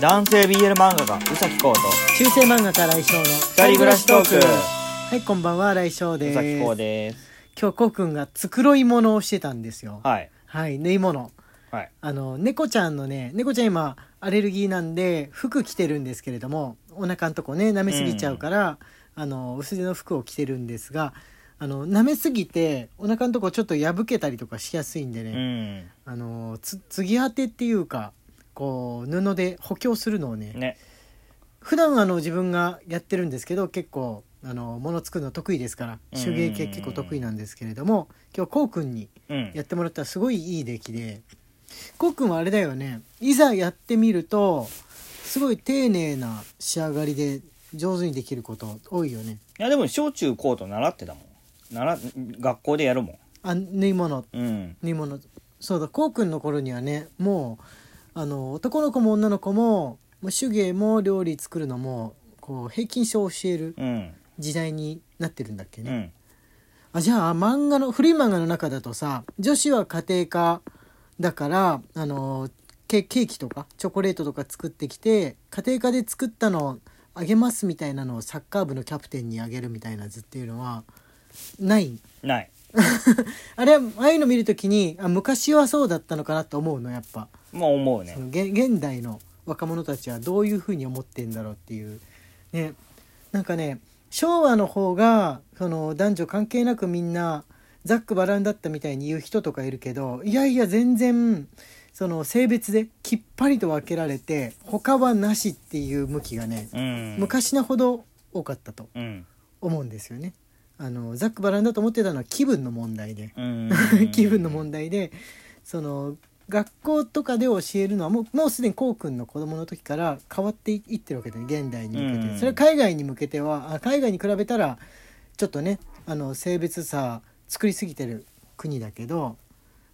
男性 BL 漫画家宇崎浩と中世漫画家来翔の二人暮らしトーク。はいこんばんは来翔です。宇崎浩です。今日こうくんが繕い物をしてたんですよ。はい。はい縫い物。はい。あの猫ちゃんのね猫ちゃん今アレルギーなんで服着てるんですけれどもお腹のとこね舐めすぎちゃうから、あの薄手の服を着てるんですがあの舐めすぎてお腹のとこちょっと破けたりとかしやすいんでうね、ん。あのつ継ぎ当てっていうかこう布で補強するのをねね。普段あの自分がやってるんですけど結構あの物作るの得意ですからうん。手芸系結構得意なんですけれども今日こうくんにうん。やってもらったらすごいいい出来でこうくんはあれだよねいざやってみるとすごい丁寧な仕上がりで上手にできること多いよね。いやでも小中高と習ってたもん。習学校でやるもん。あ縫い物。うん。縫い物。そうだこうくんの頃にはねもうあの男の子も女の子ももう手芸も料理作るのもこう平均書を教えるうん。時代になってるんだっけね、うん。あじゃあ漫画の古い漫画の中だとさ女子は家庭科だからあのケケーキとかチョコレートとか作ってきて家庭科で作ったのをあげますみたいなのをサッカー部のキャプテンにあげるみたいな図っていうのはない？ない あれああいうの見るときにあ昔はそうだったのかなと思うのやっぱ。もう思うね。その現現代の若者たちはどういうふうに思ってんだろうっていう。ね。なんかね昭和の方がその男女関係なくみんなざっくばらんだったみたいに言う人とかいるけどいやいや全然その性別できっぱりと分けられて他はなしっていう向きがねうん。昔のほど多かったとうん。思うんですよね。あのざっくばらんだと思ってたのは気分の問題で。うん。気分の問題でその学校とかで教えるのはもうもうすでにこうくんの子供の時から変わっていってるわけで現代に向けて、うん。それは海外に向けてはあ海外に比べたらちょっとねあの性別差作りすぎてる国だけど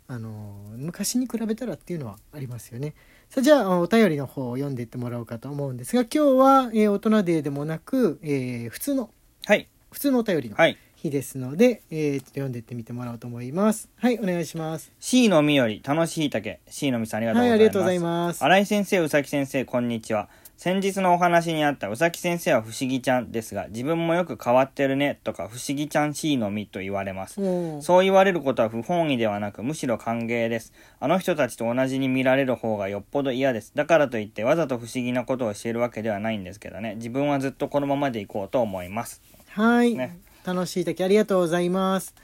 あの昔に比べたらっていうのはありますよね。さあじゃあお便りの方を読んでいってもらおうかと思うんですが今日は、えー大人デーでもなく、えー普通のはい普通のお便りのはい日ですので、えーちょっと読んでいってみてもらおうと思います。はい、お願いします。C のみより楽しい竹 C のみさんありがとうはい、ございますありがとうございます。新井先生、宇崎先生、こんにちは。先日のお話にあった宇崎先生は不思議ちゃんですが、自分もよく変わってるねとか、不思議ちゃん C のみと言われます。もうそう言われることは不本意ではなく、むしろ歓迎です。あの人たちと同じに見られる方がよっぽど嫌です。だからといって、わざと不思議なことをしているわけではないんですけどね。自分はずっとこのままでいこうと思います。はい、ね楽しいだけありがとうございます。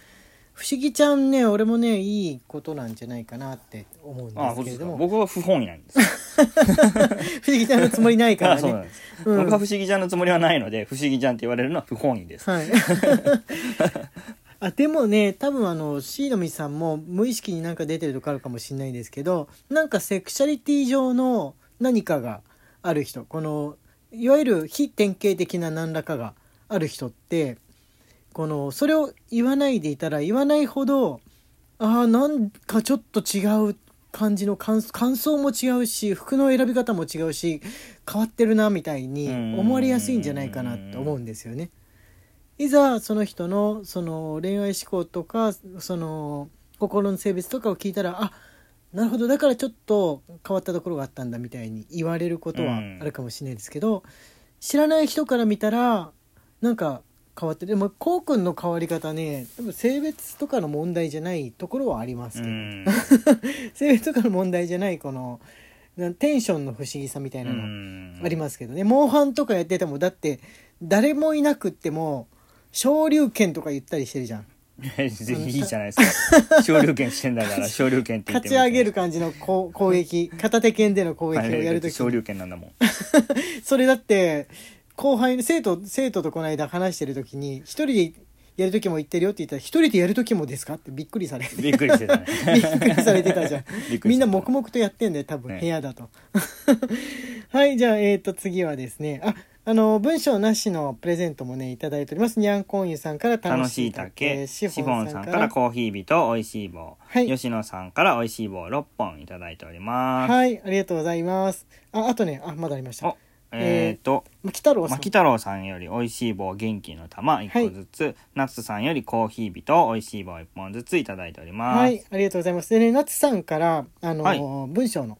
不思議ちゃんね、俺もね、いいことなんじゃないかなって思うんですけれども。僕は不本意なんです。不思議ちゃんのつもりないかあらね。そうなんです。うん僕は不思議ちゃんのつもりはないので、不思議ちゃんって言われるのは不本意です。はい。あでもね多分あのシーノミさんも無意識になんか出てるとこあるかもしれないですけどなんかセクシャリティ上の何かがある人このいわゆる非典型的な何らかがある人ってこのそれを言わないでいたら言わないほどああなんかちょっと違う感じの感感想も違うし服の選び方も違うし変わってるなみたいに思われやすいんじゃないかなと思うんですよね。いざその人のその恋愛思考とかその心の性別とかを聞いたらあなるほどだからちょっと変わったところがあったんだみたいに言われることはあるかもしれないですけど、知らない人から見たらなんか変わってでもこうくんの変わり方ね多分性別とかの問題じゃないところはありますけど、うん。性別とかの問題じゃないこのなテンションの不思議さみたいなのありますけどね、モンハンとかやっててもだって誰もいなくっても昇竜拳とか言ったりしてるじゃん。ぜひいいじゃないですか。昇竜拳してんだから、昇竜拳って言って勝ち上げる感じのこう攻撃。片手剣での攻撃をやるとき昇竜拳なんだもん。それだって後輩の生徒生徒とこの間話してる時に一人でやる時も言ってるよって言ったら一人でやる時もですかってびっくりされて。びっくりしてたね。びっくりされてたじゃん。みんな黙々とやってんだよ多分。ね。部屋だと。はいじゃあえっ、と次はですね。ああの文章なしのプレゼントもねいただいております。にゃんこんゆさんから楽しい竹、シフォンさんからコーヒー人、おいしい棒、はい。吉野さんからおいしい棒6本いただいております。はいありがとうございます。ああとねあまだありました。お、えっ、と、牧太郎さん牧太郎さんよりおいしい棒元気の玉1個ずつ、夏さんよりコーヒー人、おいしい棒1本ずついただいております。はい、ありがとうございます。でね、夏さんから、あの、はい文章の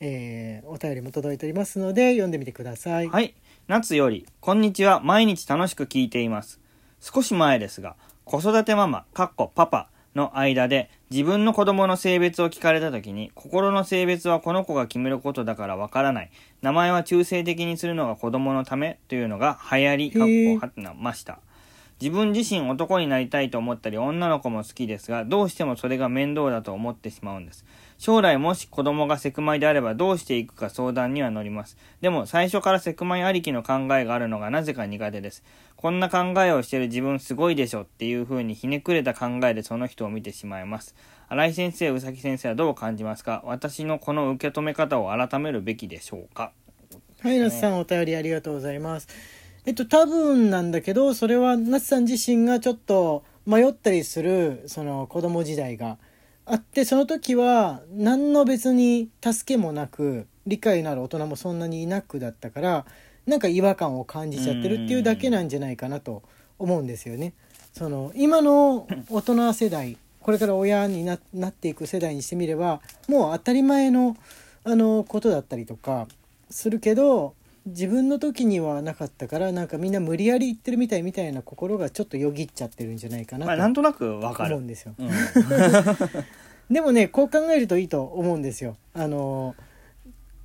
えーお便りも届いておりますので読んでみてください。はい。夏より、こんにちは。毎日楽しく聞いています。少し前ですが、子育てママ、かっこパパの間で、自分の子供の性別を聞かれた時に、心の性別はこの子が決めることだからわからない。名前は中性的にするのが子供のためというのが流行り、かっこはました。自分自身男になりたいと思ったり女の子も好きですがどうしてもそれが面倒だと思ってしまうんです将来もし子供がセクマイであればどうしていくか相談には乗ります。でも最初からセクマイありきの考えがあるのがなぜか苦手です。こんな考えをしてる自分すごいでしょっていう風にひねくれた考えでその人を見てしまいます。新井先生宇崎先生はどう感じますか？私のこの受け止め方を改めるべきでしょうか？はい、夏さんお便りありがとうございます。えっと多分なんだけどそれは夏さん自身がちょっと迷ったりするその子供時代があってその時は何の別に助けもなく理解のある大人もそんなにいなくだったからなんか違和感を感じちゃってるっていうだけなんじゃないかなと思うんですよね。その今の大人世代これから親にななっていく世代にしてみればもう当たり前のあのことだったりとかするけど自分の時にはなかったからなんかみんな無理やり言ってるみたいみたいな心がちょっとよぎっちゃってるんじゃないかまあなんとなくわかる思うんですよ。うん でもねこう考えるといいと思うんですよ。あの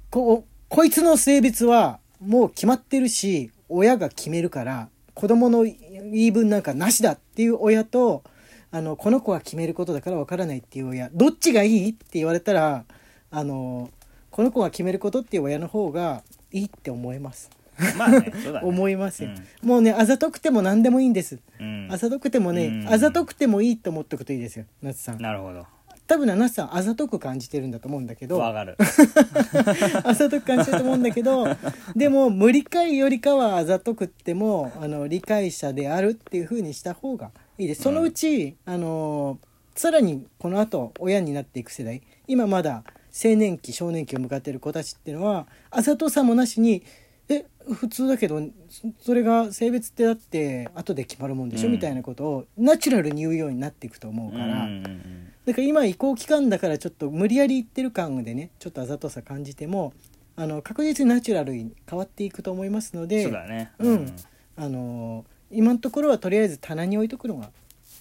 ここいつの性別はもう決まってるし親が決めるから子供の言い分なんかなしだっていう親とあのこの子が決めることだからわからないっていう親どっちがいいって言われたらあのこの子が決めることっていう親の方がいいって思います。まあねそうだね。思いますよ。もうねあざとくても何でもいいんです。うん。あざとくてもね、うん。あざとくてもいいと思っておくといいですよ夏さん。なるほど。多分ね夏さんあざとく感じてるんだと思うんだけど。わかる。あざとく感じてると思うんだけどでも無理解よりかはあざとくってもあの理解者であるっていう風にした方がいいです。そのうち、あのさらにこの後親になっていく世代。今まだ青年期少年期を迎えている子たちっていうのはあざとさもなしにえ普通だけどそそれが性別ってだって後で決まるもんでしょ、うん。みたいなことをナチュラルに言うようになっていくと思うから。うんうんうんだから今移行期間だからちょっと無理やり言ってる感でねちょっとあざとさ感じてもあの確実にナチュラルに変わっていくと思いますのでそうだね。うん。あの今のところはとりあえず棚に置いとくのが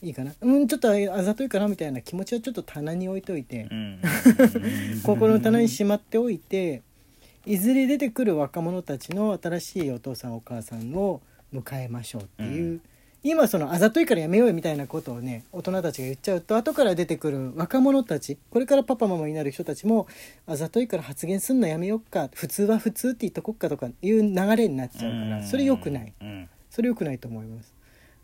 いいかな。うんちょっとあざといかなみたいな気持ちはちょっと棚に置いといて。う、ん。心の棚にしまっておいていずれ出てくる若者たちの新しいお父さんお母さんを迎えましょうっていう、うん。今そのあざといからやめようよみたいなことをね大人たちが言っちゃうと後から出てくる若者たちこれからパパママになる人たちもあざといから発言すんのやめよっか普通は普通って言っとこっかとかいう流れになっちゃうからそれ良くない。うん。それ良くないと思います。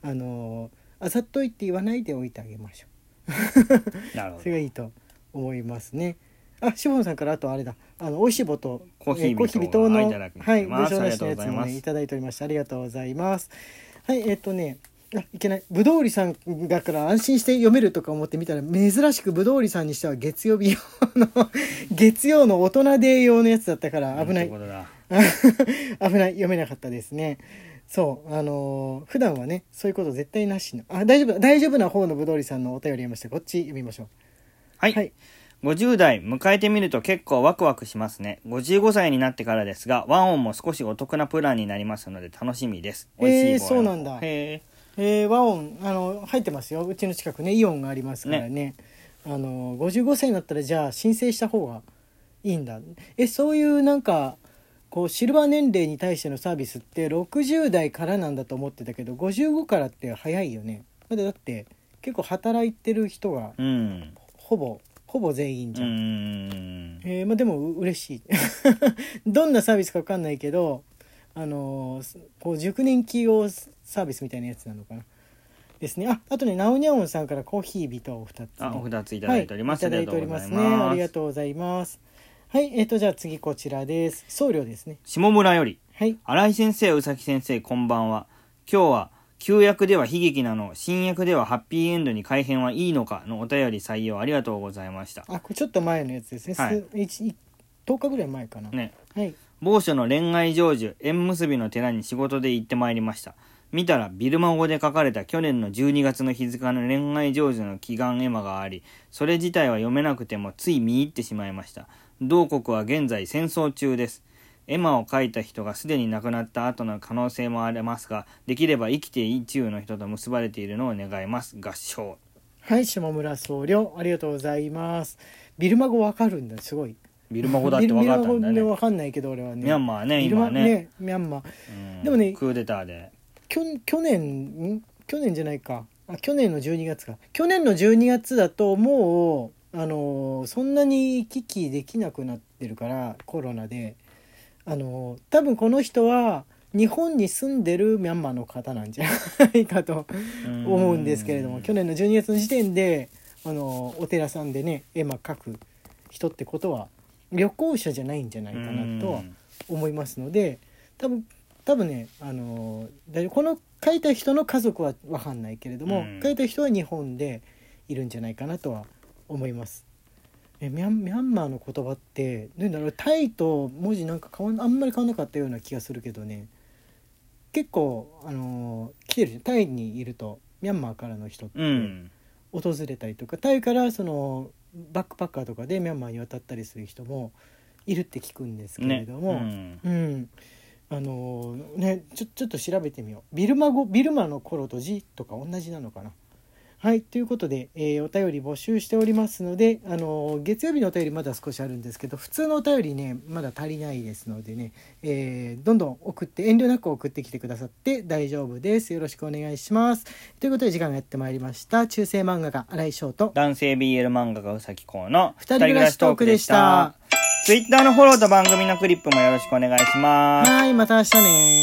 あのあざといって言わないでおいてあげましょ なるほど。うそれがいいと思いますね。あしぼんさんからあとあれだ。あの美味しい棒とコーヒー微糖のはいご承知のやつもねいただいておりましたありがとうございます。はいえっ、とねあいけない。ぶどうりさんだから安心して読めるとか思ってみたら珍しくぶどうりさんにしては月曜日用の 月曜の大人デー用のやつだったから危ない。危ない。読めなかったですねそうあのー普段はねそういうこと絶対なしの。あ大丈夫大丈夫な方のぶどうりさんのお便り読みました。こっち読みましょう。はい、はい。50代迎えてみると結構ワクワクしますね。55歳になってからですがワンオンも少しお得なプランになりますので楽しみです。美味しい棒そうなんだ。へえー、和音あの入ってますよ。うちの近くねイオンがありますからね。あの55歳になったらじゃあ申請した方がいいんだ。えそういうなんかこうシルバー年齢に対してのサービスって60代からなんだと思ってたけど55からって早いよね。だってだって結構働いてる人がーうん。ほぼほぼ全員じうゃん、ん。えーまあ、でもう嬉しい。どんなサービスか分かんないけどあのーこう熟年企業サービスみたいなやつなのかな。ですね。ああとねナオニャオンさんからコーヒービトを2つ、ね、あお二ついただいております、はい、いただいておりますね。ありがとうございますはいえっ、とじゃあ次こちらです。送料ですね。下村より。はい。新井先生宇崎先生こんばんは。今日は旧約では悲劇なの新約ではハッピーエンドに改変はいいのかのお便り採用ありがとうございました。あこれちょっと前のやつですね、はい。す一一10日ぐらい前かな、ね。はい。某所の恋愛成就縁結びの寺に仕事で行ってまいりました。見たらビルマ語で書かれた去年の12月の日付の恋愛成就の祈願絵馬がありそれ自体は読めなくてもつい見入ってしまいました同国は現在戦争中です。エマを描いた人がすでに亡くなった後の可能性もありますが、できれば生きて意中の人と結ばれているのを願います。合唱。はい下村僧侶ありがとうございますビルマ語わかるんだすごいビルマ語だって分かったんだビルマ語。わかんないけど俺はねミャンマーね、今ね。ミャンマーうんでもねクーデターで。きょ去年ん？去年じゃないかあ去年の12月か去年の12月だともうあのそんなに行き来できなくなってるからコロナで。あの多分この人は日本に住んでるミャンマーの方なんじゃないかと思うんですけれども去年の12月の時点であのお寺さんでね絵馬描く人ってことは旅行者じゃないんじゃないかなとは思いますので多分多分ねあのこの書いた人の家族は分かんないけれども、うん。書いた人は日本でいるんじゃないかなとは思います。えミャンミャンマーの言葉ってなんだろうタイと文字なんか変わんあんまり変わんなかったような気がするけどね。結構あの来てるじゃん。タイにいるとミャンマーからの人ってうん。訪れたりとか、タイからそのバックパッカーとかでミャンマーに渡ったりする人もいるって聞くんですけれね。ども、うん。うん、あのねちょちょっと調べてみよう。ビルマ語ビルマの頃と字とか同じなのかな？はいということで、えーお便り募集しておりますので、あの月曜日のお便りまだ少しあるんですけど普通のお便りねまだ足りないですのでね、えーどんどん送って遠慮なく送ってきてくださって大丈夫です。よろしくお願いします。ということで時間がやってまいりました。中世漫画家新井翔と男性 BL 漫画家うさきこうの二人暮らしトークでした。ツイッターのフォローと番組のクリップもよろしくお願いします。はいまた明日ね